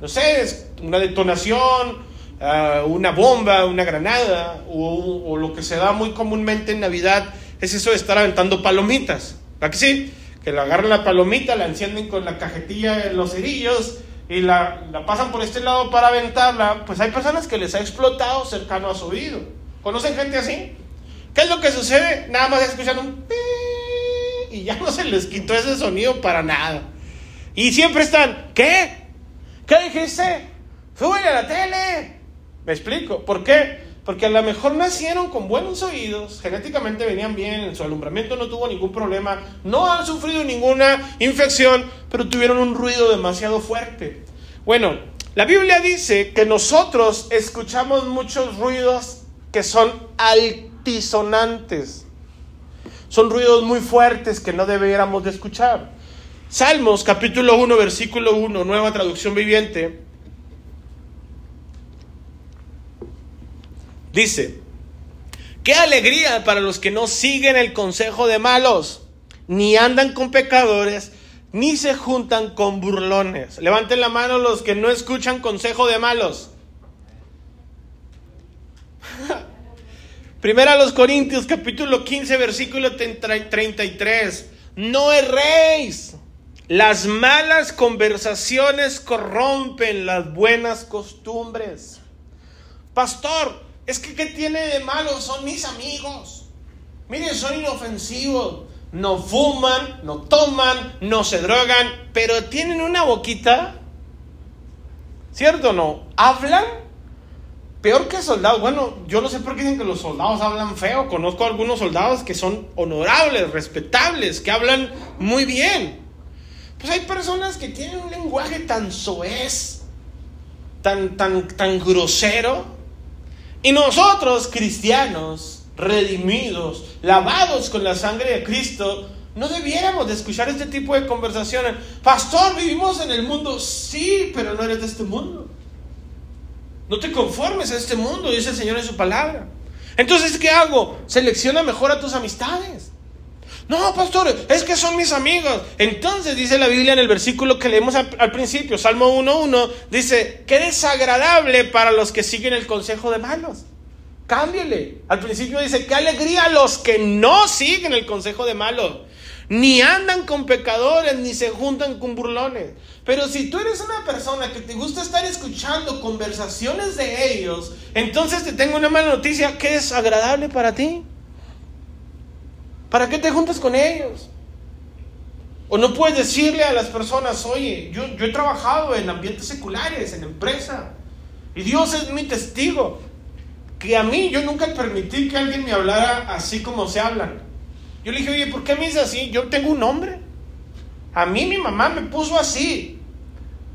No sé, es una detonación, ah, una bomba, una granada, o, lo que se da muy comúnmente en Navidad es eso de estar aventando palomitas. ¿Verdad que sí? Que le agarran la palomita, la encienden con la cajetilla en los cerillos y la, la, pasan por este lado para aventarla. Pues hay personas que les ha explotado cercano a su oído. ¿Conocen gente así? ¿Qué es lo que sucede? Nada más escuchan un y ya no se les quitó ese sonido para nada. Y siempre están, ¿qué? ¿Qué dijiste? Súbele a la tele. ¿Me explico? ¿Por qué? Porque a lo mejor nacieron con buenos oídos, genéticamente venían bien, su alumbramiento no tuvo ningún problema, no han sufrido ninguna infección, pero tuvieron un ruido demasiado fuerte. Bueno, la Biblia dice que nosotros escuchamos muchos ruidos que son altisonantes. Son ruidos muy fuertes que no deberíamos de escuchar. Salmos capítulo 1, versículo 1, nueva traducción viviente. Dice, Qué alegría para los que no siguen el consejo de malos, ni andan con pecadores, ni se juntan con burlones. Levanten la mano los que no escuchan consejo de malos. Primera a los Corintios capítulo 15 versículo 33. No erréis. Las malas conversaciones corrompen las buenas costumbres. Pastor, es que ¿qué tiene de malo? Son mis amigos. Miren, son inofensivos. No fuman, no toman, no se drogan, pero tienen una boquita. ¿Cierto o no? Hablan peor que soldados. Bueno, yo no sé por qué dicen que los soldados hablan feo. Conozco algunos soldados que son honorables, respetables, que hablan muy bien. Pues hay personas que tienen un lenguaje tan soez, tan, tan, tan grosero, y nosotros, cristianos, redimidos, lavados con la sangre de Cristo, no debiéramos de escuchar este tipo de conversaciones. Pastor, vivimos en el mundo. Sí, pero no eres de este mundo. No te conformes a este mundo, dice el Señor en su palabra. Entonces, ¿qué hago? Selecciona mejor a tus amistades. No, pastor, es que son mis amigos. Entonces dice la Biblia en el versículo que leemos al, principio, Salmo 1.1, dice, qué desagradable para los que siguen el consejo de malos. Cámbiale. Al principio dice, qué alegría a los que no siguen el consejo de malos. Ni andan con pecadores, ni se juntan con burlones. Pero si tú eres una persona que te gusta estar escuchando conversaciones de ellos, entonces te tengo una mala noticia, qué desagradable para ti. ¿Para qué te juntas con ellos? O no puedes decirle a las personas, oye, yo, yo he trabajado en ambientes seculares, en empresa, y Dios es mi testigo, que a mí yo nunca permití que alguien me hablara así como se hablan. Yo le dije, oye, ¿por qué me dices así? Yo tengo un nombre. A mí mi mamá me puso así.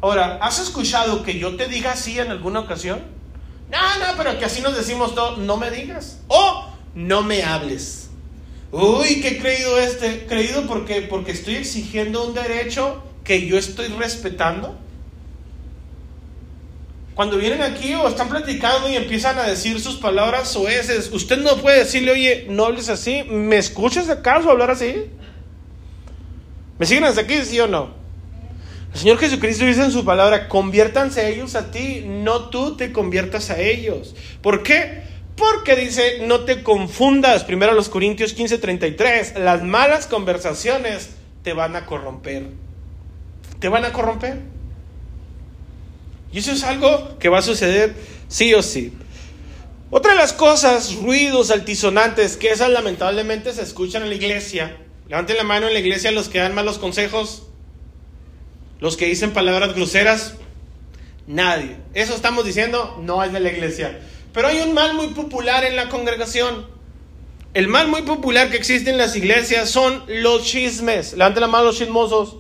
Ahora, ¿has escuchado que yo te diga así en alguna ocasión? No, no, pero que así nos decimos todo. No me digas. O no me hables. Uy, qué creído este. Creído porque, porque estoy exigiendo un derecho que yo estoy respetando. Cuando vienen aquí o están platicando y empiezan a decir sus palabras oeces, usted no puede decirle, oye, no hables así. ¿Me escuchas acaso hablar así? ¿Me siguen hasta aquí, sí o no? El Señor Jesucristo dice en su palabra, conviértanse ellos a ti, no tú te conviertas a ellos. ¿Por qué? Porque dice, no te confundas, primero los Corintios 15:33, las malas conversaciones te van a corromper. Te van a corromper. Y eso es algo que va a suceder sí o sí. Otra de las cosas, ruidos altisonantes, que esas lamentablemente se escuchan en la iglesia. Levanten la mano en la iglesia los que dan malos consejos, los que dicen palabras groseras. Nadie. Eso estamos diciendo, no es de la iglesia. Pero hay un mal muy popular en la congregación. El mal muy popular que existe en las iglesias son los chismes. Levanten la mano los chismosos.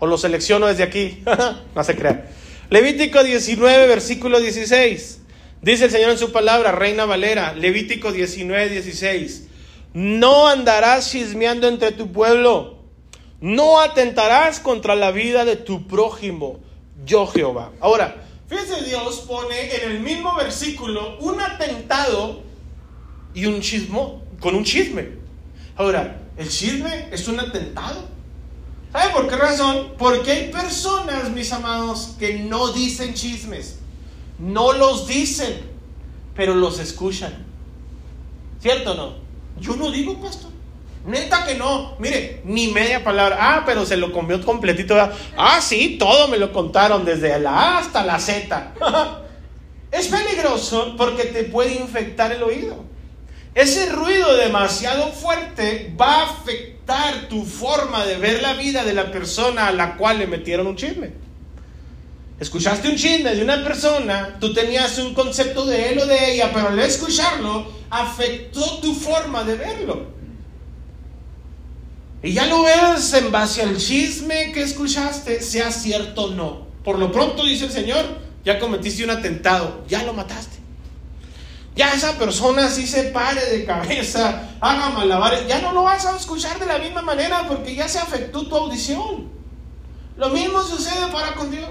O los selecciono desde aquí. no se crea. Levítico 19, versículo 16. Dice el Señor en su palabra, Reina Valera, Levítico 19, 16. No andarás chismeando entre tu pueblo. No atentarás contra la vida de tu prójimo. Yo Jehová. Ahora, Fíjense, Dios pone en el mismo versículo un atentado y un chismo con un chisme. Ahora, el chisme es un atentado. ¿Sabe por qué razón? Porque hay personas, mis amados, que no dicen chismes. No los dicen, pero los escuchan. ¿Cierto o no? Yo no digo, pastor. Neta que no. Mire, ni media palabra. Ah, pero se lo comió completito. Ah, sí, todo me lo contaron desde la A hasta la Z. es peligroso porque te puede infectar el oído. Ese ruido demasiado fuerte va a afectar tu forma de ver la vida de la persona a la cual le metieron un chisme. Escuchaste un chisme de una persona, tú tenías un concepto de él o de ella, pero al escucharlo afectó tu forma de verlo. Y ya lo ves en base al chisme que escuchaste, sea cierto o no. Por lo pronto, dice el Señor, ya cometiste un atentado, ya lo mataste. Ya esa persona sí se pare de cabeza, haga malabares, ya no lo vas a escuchar de la misma manera porque ya se afectó tu audición. Lo mismo sucede para con Dios.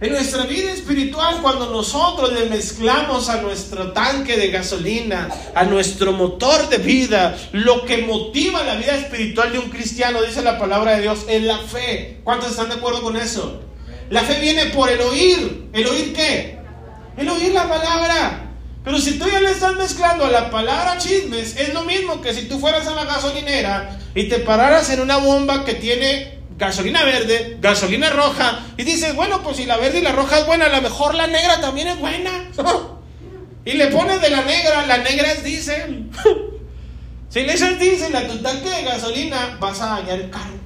En nuestra vida espiritual, cuando nosotros le mezclamos a nuestro tanque de gasolina, a nuestro motor de vida, lo que motiva la vida espiritual de un cristiano, dice la palabra de Dios, es la fe. ¿Cuántos están de acuerdo con eso? La fe viene por el oír. ¿El oír qué? El oír la palabra. Pero si tú ya le estás mezclando la palabra chismes, es lo mismo que si tú fueras a la gasolinera y te pararas en una bomba que tiene gasolina verde, gasolina roja, y dices, bueno, pues si la verde y la roja es buena, a lo mejor la negra también es buena. y le pones de la negra, la negra es diésel. si le echas diésel a tu tanque de gasolina, vas a dañar el carro.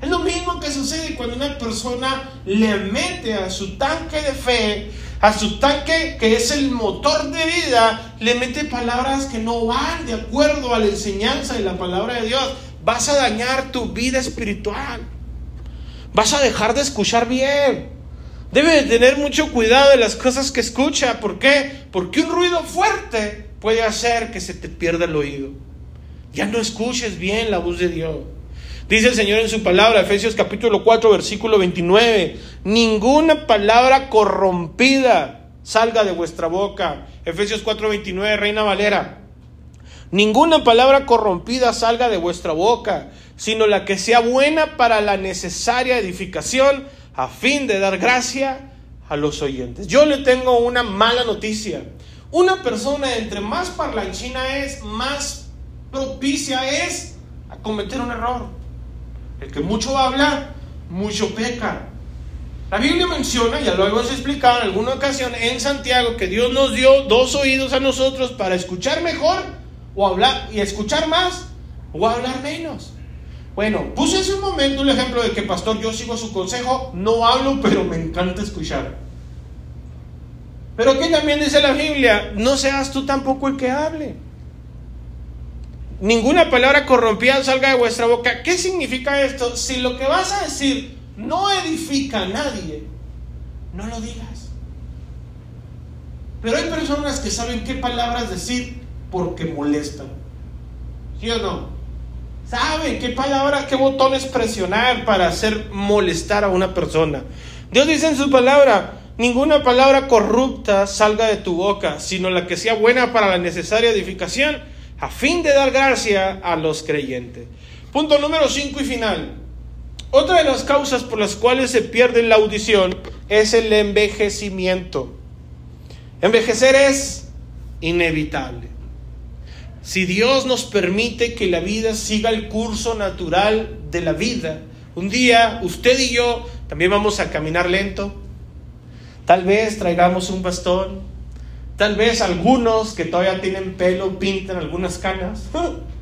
Es lo mismo que sucede cuando una persona le mete a su tanque de fe a su tanque, que es el motor de vida, le mete palabras que no van de acuerdo a la enseñanza de la palabra de Dios. Vas a dañar tu vida espiritual. Vas a dejar de escuchar bien. Debe de tener mucho cuidado de las cosas que escucha. ¿Por qué? Porque un ruido fuerte puede hacer que se te pierda el oído. Ya no escuches bien la voz de Dios. Dice el Señor en su palabra, Efesios capítulo 4, versículo 29, ninguna palabra corrompida salga de vuestra boca. Efesios 4, 29, Reina Valera. Ninguna palabra corrompida salga de vuestra boca, sino la que sea buena para la necesaria edificación, a fin de dar gracia a los oyentes. Yo le tengo una mala noticia. Una persona entre más parlanchina es, más propicia es a cometer un error. El que mucho habla, mucho peca. La Biblia menciona, ya lo hemos explicado en alguna ocasión en Santiago, que Dios nos dio dos oídos a nosotros para escuchar mejor o hablar y escuchar más o hablar menos. Bueno, puse hace un momento el ejemplo de que, pastor, yo sigo su consejo, no hablo, pero me encanta escuchar. Pero aquí también dice la Biblia, no seas tú tampoco el que hable ninguna palabra corrompida salga de vuestra boca. ¿Qué significa esto? Si lo que vas a decir no edifica a nadie, no lo digas. Pero hay personas que saben qué palabras decir porque molestan. ¿Sí o no? Saben qué palabras, qué botones presionar para hacer molestar a una persona. Dios dice en su palabra, ninguna palabra corrupta salga de tu boca, sino la que sea buena para la necesaria edificación a fin de dar gracia a los creyentes. Punto número 5 y final. Otra de las causas por las cuales se pierde la audición es el envejecimiento. Envejecer es inevitable. Si Dios nos permite que la vida siga el curso natural de la vida, un día usted y yo también vamos a caminar lento. Tal vez traigamos un bastón, Tal vez algunos que todavía tienen pelo pintan algunas canas.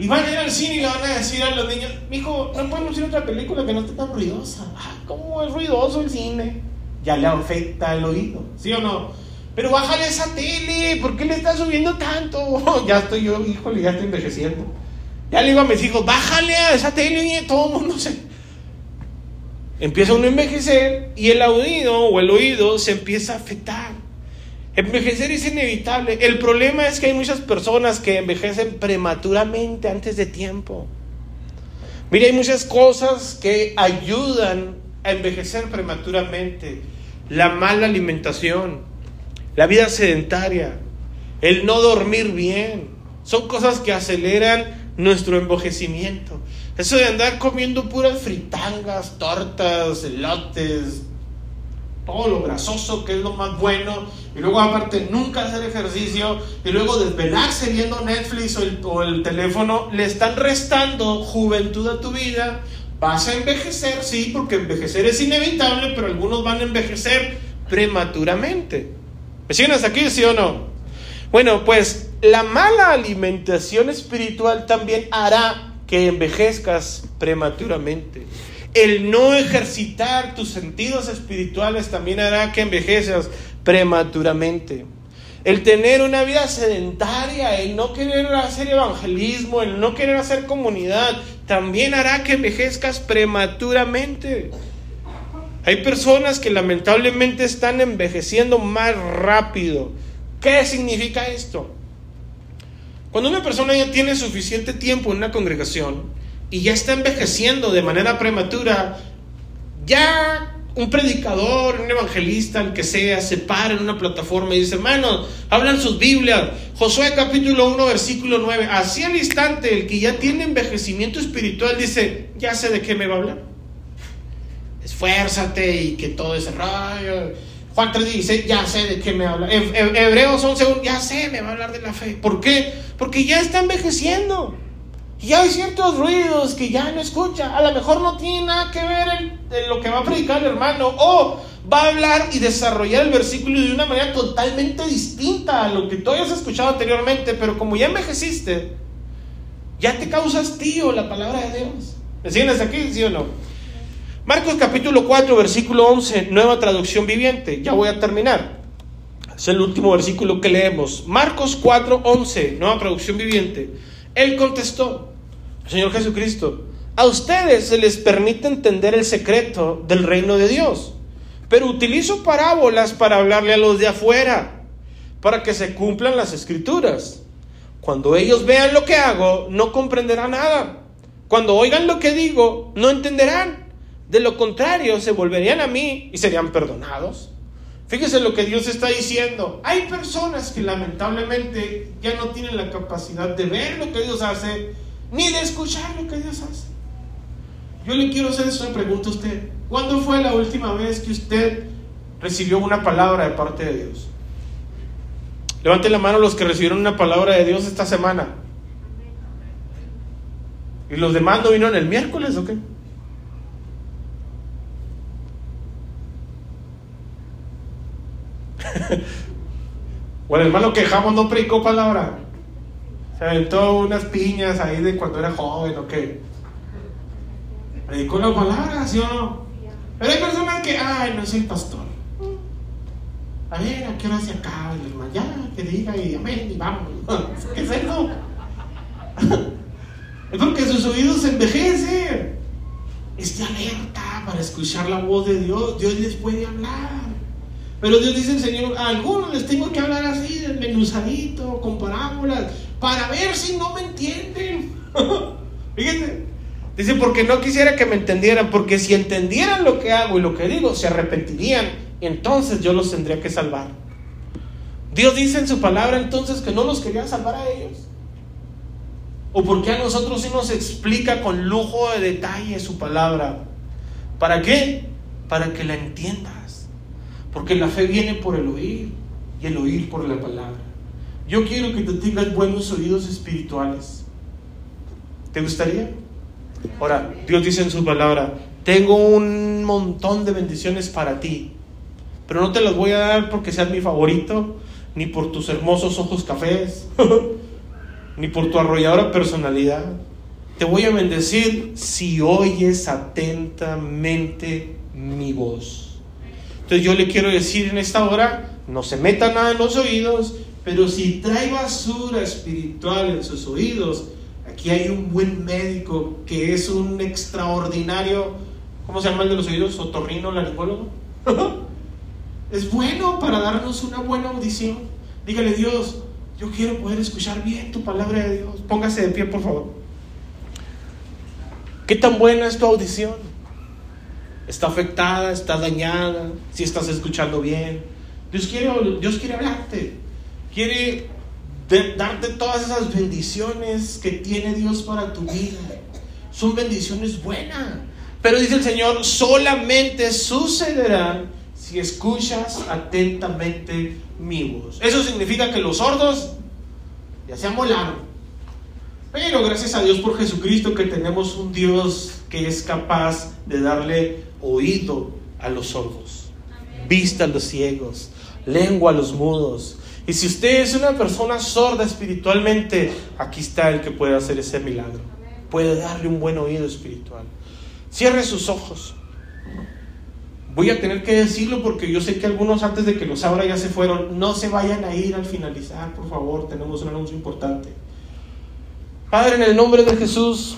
Y van a ir al cine y le van a decir a los niños, mijo, no podemos ir a otra película que no esté tan ruidosa. ¿Cómo es ruidoso el cine? Ya le afecta el oído, ¿sí o no? Pero bájale esa tele, ¿por qué le estás subiendo tanto? ya estoy yo, híjole, ya estoy envejeciendo. Ya le digo a mis hijos, bájale a esa tele y todo el mundo se... Empieza uno a envejecer y el oído o el oído se empieza a afectar. Envejecer es inevitable. El problema es que hay muchas personas que envejecen prematuramente antes de tiempo. Mire, hay muchas cosas que ayudan a envejecer prematuramente. La mala alimentación, la vida sedentaria, el no dormir bien, son cosas que aceleran nuestro envejecimiento. Eso de andar comiendo puras fritangas, tortas, elotes, todo lo grasoso que es lo más bueno, y luego aparte nunca hacer ejercicio, y luego desvelarse viendo Netflix o el, o el teléfono, le están restando juventud a tu vida. Vas a envejecer, sí, porque envejecer es inevitable, pero algunos van a envejecer prematuramente. ¿Me siguen hasta aquí, sí o no? Bueno, pues la mala alimentación espiritual también hará que envejezcas prematuramente. El no ejercitar tus sentidos espirituales también hará que envejezcas prematuramente. El tener una vida sedentaria, el no querer hacer evangelismo, el no querer hacer comunidad, también hará que envejezcas prematuramente. Hay personas que lamentablemente están envejeciendo más rápido. ¿Qué significa esto? Cuando una persona ya tiene suficiente tiempo en una congregación, y ya está envejeciendo de manera prematura, ya un predicador, un evangelista, el que sea, se para en una plataforma y dice, hermanos, hablan sus Biblias. Josué capítulo 1, versículo 9. Así al instante, el que ya tiene envejecimiento espiritual dice, ya sé de qué me va a hablar. Esfuérzate y que todo ese rayo. Juan 3 dice, ya sé de qué me habla. Hebreos 11, ya sé, me va a hablar de la fe. ¿Por qué? Porque ya está envejeciendo. Y hay ciertos ruidos que ya no escucha. A lo mejor no tiene nada que ver en, lo que va a predicar el hermano. O va a hablar y desarrollar el versículo de una manera totalmente distinta a lo que tú hayas escuchado anteriormente. Pero como ya envejeciste, ya te causas tío la palabra de Dios. ¿Me siguen aquí? ¿Sí o no? Marcos capítulo 4, versículo 11, nueva traducción viviente. Ya voy a terminar. Es el último versículo que leemos. Marcos 4, 11, nueva traducción viviente. Él contestó, Señor Jesucristo, a ustedes se les permite entender el secreto del reino de Dios, pero utilizo parábolas para hablarle a los de afuera, para que se cumplan las escrituras. Cuando ellos vean lo que hago, no comprenderán nada. Cuando oigan lo que digo, no entenderán. De lo contrario, se volverían a mí y serían perdonados. Fíjese lo que Dios está diciendo. Hay personas que lamentablemente ya no tienen la capacidad de ver lo que Dios hace ni de escuchar lo que Dios hace. Yo le quiero hacer esta pregunta a usted. ¿Cuándo fue la última vez que usted recibió una palabra de parte de Dios? Levanten la mano los que recibieron una palabra de Dios esta semana. ¿Y los demás no vinieron el miércoles o qué? o el hermano que quejamos no predicó palabra. Se aventó unas piñas ahí de cuando era joven o qué. Predicó la palabra, ¿sí o no? Pero hay personas que, ay, no soy pastor. A ver, ¿a qué hora se acaba el hermano? Ya, que diga y amén y vamos. ¿Qué es eso? es porque sus oídos se envejecen. Esté alerta para escuchar la voz de Dios. Dios les puede hablar. Pero Dios dice el Señor, a algunos les tengo que hablar así, desmenuzadito, con parábolas, para ver si no me entienden. Fíjense, dice, porque no quisiera que me entendieran, porque si entendieran lo que hago y lo que digo, se arrepentirían, entonces yo los tendría que salvar. Dios dice en su palabra entonces que no los quería salvar a ellos. ¿O porque a nosotros sí nos explica con lujo de detalle su palabra? ¿Para qué? Para que la entiendas. Porque la fe viene por el oír y el oír por la palabra. Yo quiero que tú tengas buenos oídos espirituales. ¿Te gustaría? Ahora, Dios dice en su palabra, tengo un montón de bendiciones para ti, pero no te las voy a dar porque seas mi favorito, ni por tus hermosos ojos cafés, ni por tu arrolladora personalidad. Te voy a bendecir si oyes atentamente mi voz. Entonces yo le quiero decir en esta hora, no se meta nada en los oídos, pero si trae basura espiritual en sus oídos, aquí hay un buen médico que es un extraordinario, ¿cómo se llama el de los oídos? ¿Otorrino, laringólogo? es bueno para darnos una buena audición. Dígale, Dios, yo quiero poder escuchar bien tu palabra de Dios. Póngase de pie, por favor. ¿Qué tan buena es tu audición? ¿Está afectada? ¿Está dañada? ¿Si estás escuchando bien? Dios quiere, Dios quiere hablarte quiere darte todas esas bendiciones que tiene Dios para tu vida. Son bendiciones buenas. Pero dice el Señor, solamente sucederán si escuchas atentamente mi voz. Eso significa que los sordos ya se amolaron. Pero gracias a Dios por Jesucristo que tenemos un Dios que es capaz de darle oído a los sordos, vista a los ciegos, lengua a los mudos, y si usted es una persona sorda espiritualmente, aquí está el que puede hacer ese milagro. Puede darle un buen oído espiritual. Cierre sus ojos. Voy a tener que decirlo porque yo sé que algunos antes de que los abra ya se fueron. No se vayan a ir al finalizar, por favor. Tenemos un anuncio importante. Padre, en el nombre de Jesús,